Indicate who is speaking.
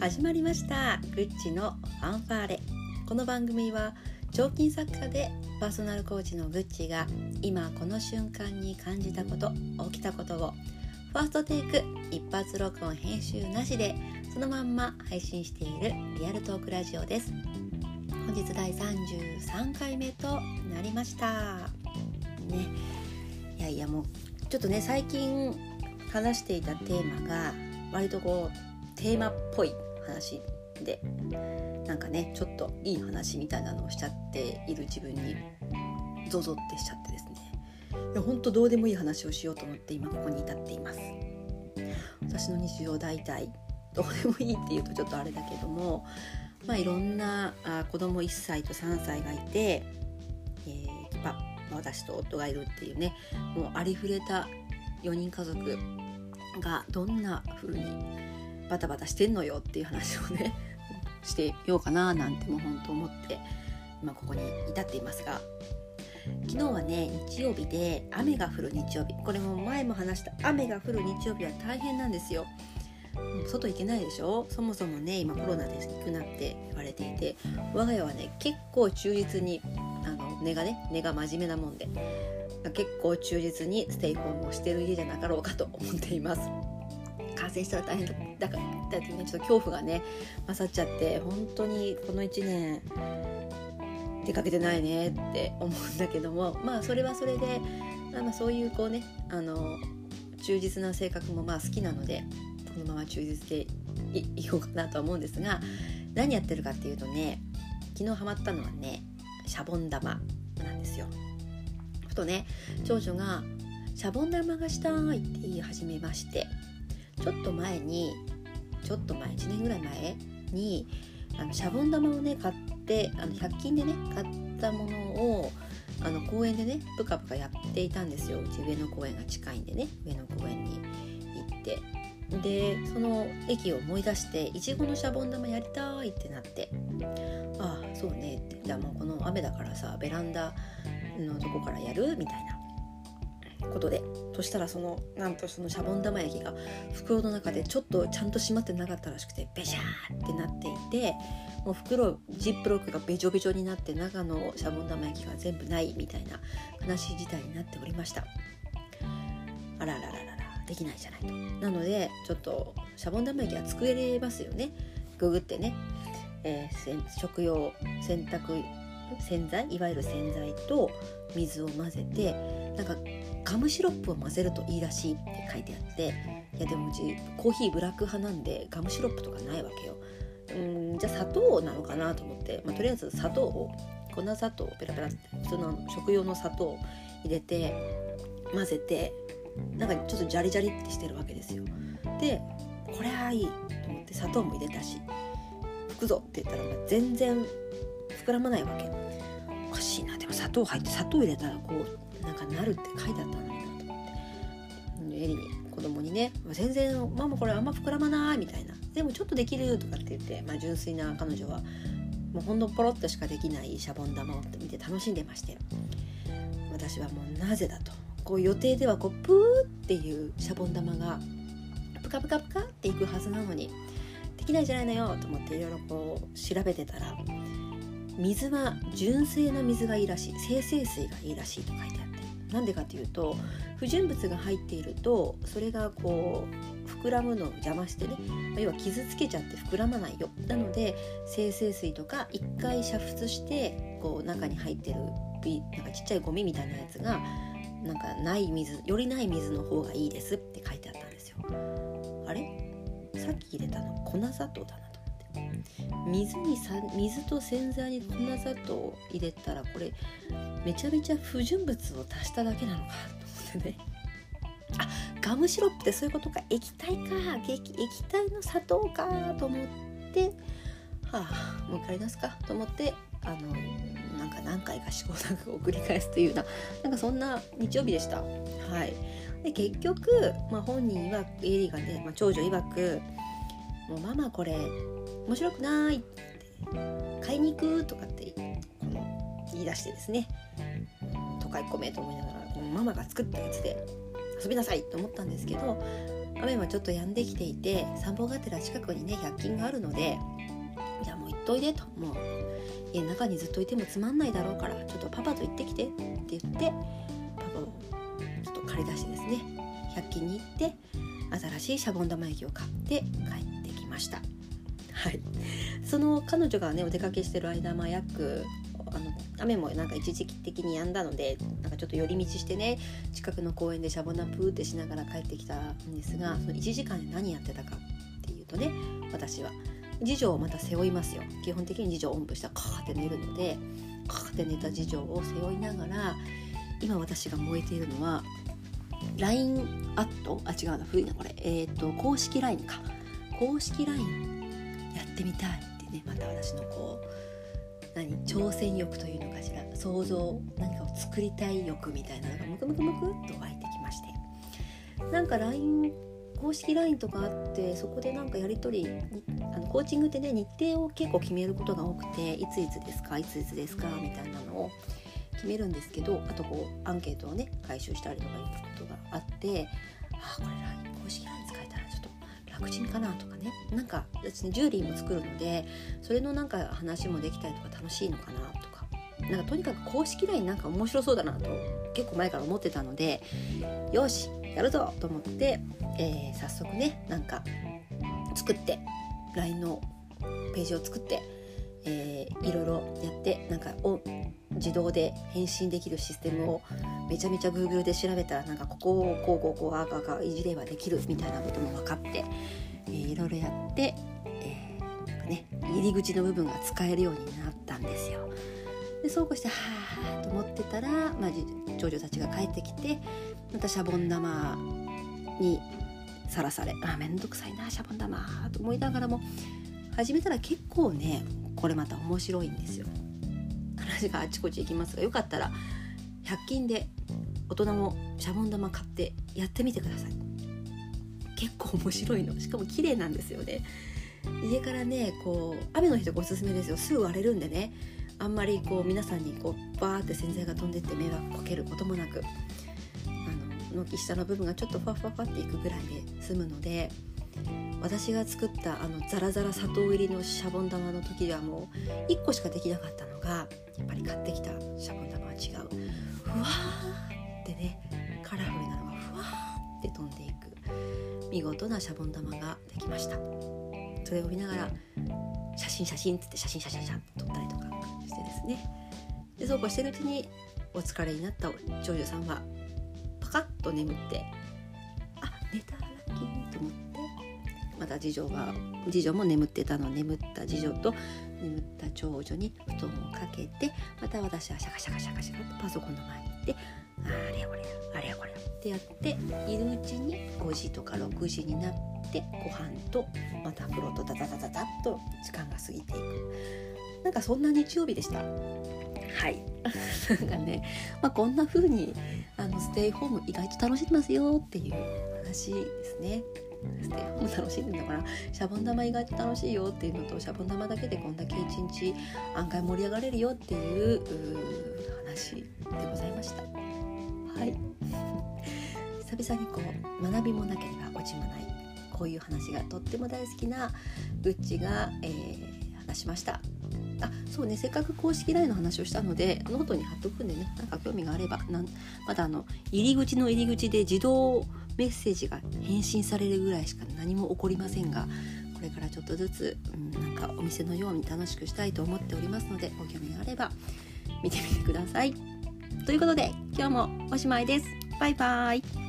Speaker 1: 始まりました。グッチのファンファーレ。この番組は彫金作家でパーソナルコーチのグッチが今この瞬間に感じたこと起きたことをファーストテイク一発録音編集なしでそのまんま配信しているリアルトークラジオです。本日第33回目となりました。ね。いやいやもうちょっとね最近話していたテーマが割とこうテーマっぽい話でなんかねちょっといい話みたいなのをしちゃっている自分にゾゾってしちゃってですね。いやほんとどうでもいい話をしようと思って今ここに至っています。私の日常大体どうでもいいっていうとちょっとあれだけどもまあいろんなあ子供1歳と3歳がいて、えー、まあ、私と夫がいるっていうねもうありふれた4人家族がどんな風にバタバタしてんのよっていう話をね してようかななんても本当思って今ここに至っていますが。昨日はね日曜日で雨が降る日曜日。これも前も話した雨が降る日曜日は大変なんですよ。外行けないでしょ？そもそもね今コロナで行くなって言われていて我が家はね結構忠実にあの根がね根が真面目なもんで結構忠実にステイホームをしてる家じゃなかろうかと思っています。感染したら大変だからだってねちょっと恐怖がね勝っちゃって本当にこの1年出かけてないねって思うんだけどもまあそれはそれでまあそういうこうねあの忠実な性格もまあ好きなのでこのまま忠実でいいこうかなとは思うんですが何やってるかっていうとね昨日ハマったのはねシャボン玉なんですよ。ふとね長女が「シャボン玉がしたい」って言い始めましてちょっと前にちょっと前1年ぐらい前にあのシャボン玉をね買ってあの100均でね買ったものをあの公園でねプカプカやっていたんですよ。うち上野公園が近いんでね上野公園に行って。でその駅を思い出していちごのシャボン玉やりたいってなって。ああそうねって。じゃあもうこの雨だからさベランダのとこからやる？みたいな。ことでそしたらそのなんとそのシャボン玉焼きが袋の中でちょっとちゃんと閉まってなかったらしくてベシャーってなっていてもう袋ジップロックがべちょべちょになって中のシャボン玉焼きが全部ないみたいな悲しい事態になっておりました。あらららららできないじゃないと。なのでちょっとシャボン玉焼きは作れますよね。ググってね、えー、食用洗濯洗剤？いわゆる洗剤と水を混ぜてなんかガムシロップを混ぜるといいらしいって書いてあっていやでもうちコーヒーブラック派なんでガムシロップとかないわけよ。うんじゃあ砂糖なのかなと思って、まあ、とりあえず砂糖を粉砂糖をペラペラって普通の食用の砂糖を入れて混ぜてなんかちょっとジャリジャリってしてるわけですよ。でこれはいいと思って砂糖も入れたし拭くぞって言ったら全然膨らまないわけ。おかしいな。でも砂糖入って砂糖入れたらこうなんかなるって書いてあったのになと思って。エリに子供にね「全然ママこれあんま膨らまない」みたいな「でもちょっとできる」とかって言って、まあ、純粋な彼女はもうほんのポロッとしかできないシャボン玉を見て楽しんでまして。私はもうなぜだと。こう予定ではこうプーっていうシャボン玉がプカプカプカっていくはずなのに。できないじゃないのよと思っていろいろこう調べてたら水は純正な水がいいらしい。生成水がいいらしいと書いてあってなんでかっていうと不純物が入っているとそれがこう膨らむのを邪魔してね要は傷つけちゃって膨らまないよ。なので生成水とか一回煮沸してこう中に入ってるなんかちっちゃいゴミみたいなやつがなんかない水よりない水の方がいいですって書いてあったんですよ。あれ？さっき入れたの？粉砂糖だな。水にさ水と洗剤に粉砂糖を入れたらこれめちゃめちゃ不純物を足しただけなのかと思ってね。あガムシロップってそういうことか。液体か。液液体の砂糖かと思って。はあもう一回出すか。と思ってあのなんか何回か試行錯誤を繰り返すというななんかそんな日曜日でした。はい、で結局、まあ、本人はエリがね、まあ、長女曰く「もうママこれ面白くない買いに行くとかって言い出してですね都会っ子めと思いながらこのママが作ったやつで遊びなさいと思ったんですけど雨もちょっと止んできていて散歩がてら近くにね100均があるのでじゃあもう行っといでと。もう家の中にずっといてもつまんないだろうからちょっとパパと行ってきてって言ってパパをちょっと借り出してですね100均に行って新しいシャボン玉液を買って帰ってきました。はい。その彼女がねお出かけしてる間まあ約あの雨もなんか一時期的に止んだのでなんかちょっと寄り道してね近くの公園でシャボン玉プーってしながら帰ってきたんですがその1時間で何やってたかっていうとね私は。次女をまた背負いますよ。基本的に次女をおんぶしたらカーって寝るのでカーって寝た次女を背負いながら今私が燃えているのは LINE アット？あ違うな。古いな。これ。えっ、ー、と公式 LINE か。公式 LINE やってみたいってねまた私のこう何挑戦欲というのかしら想像何かを作りたい欲みたいなのがムクムクムクっと湧いてきまして。なんか LINE 公式 LINE とかあってそこでなんかやり取りあのコーチングってね日程を結構決めることが多くていついつですかいついつですかみたいなのを決めるんですけどあとこうアンケートをね回収したりとかいうことがあってあこれ LINE 公式 LINE 楽ちんかなとかね。なんか私ねジュエリーも作るのでそれのなんか話もできたりとか楽しいのかなとか。なんかとにかく公式 LINE なんか面白そうだなと結構前から思ってたのでよしやるぞと思って、えー、早速ねなんか作って LINE のページを作って、えー、いろいろやってなんかお自動で返信できるシステムをめちゃめちゃ Google で調べたらなんかここをこうこうこうあががいじればできるみたいなことも分かって、えー、いろいろやって、えー、なんかね入り口の部分が使えるようになったんですよ。でそうこうしてはあと思ってたら、まあ、長女たちが帰ってきてまたシャボン玉にさらされあ面倒くさいなシャボン玉と思いながらも始めたら結構ねこれまた面白いんですよ。話があちこち行きますがよかったら100均で大人もシャボン玉買ってやってみてください。結構面白いのしかも綺麗なんですよね。家からねこう雨の日とかおすすめですよすぐ割れるんでねあんまりこう皆さんにこうバーって洗剤が飛んでって迷惑かけることもなくあの軒下の部分がちょっとファファファっていくぐらいで済むので私が作ったあのザラザラ砂糖入りのシャボン玉の時ではもう1個しかできなかったのがやっぱり買ってきたシャボン玉は違う。ふわーってねカラフルなのがふわーって飛んでいく見事なシャボン玉ができました。それを見ながら写真写真っつって写真写真写真撮ったりとかしてですね。でそうこうしてるうちにお疲れになった長女さんはパカッと眠ってあ寝たまた次女が次女も眠ってたの眠った次女と眠った長女に布団をかけてまた私はシャカシャカシャカシャカとパソコンの前に行ってあれやこれやあれやこれやってやっているうちに5時とか6時になってご飯とまた風呂とダダダダダッと時間が過ぎていく。なんかそんな日曜日でした。はい。なんかね、まあ、こんな風にあのステイホーム意外と楽しんでますよっていう話ですねステイホーム楽しんでんだからシャボン玉意外と楽しいよっていうのとシャボン玉だけでこんだけ一日案外盛り上がれるよっていう話でございました。はい。久々にこう学びもなければ落ちもないこういう話がとっても大好きなグッチが、えー、話しました。あそうねせっかく公式 LINE の話をしたのでノートに貼っとくんでねなんか興味があればなんまだあの入り口の入り口で自動メッセージが返信されるぐらいしか何も起こりませんがこれからちょっとずつ、うん、なんかお店のように楽しくしたいと思っておりますのでご興味があれば見てみてください。ということで今日もおしまいです。バイバイ。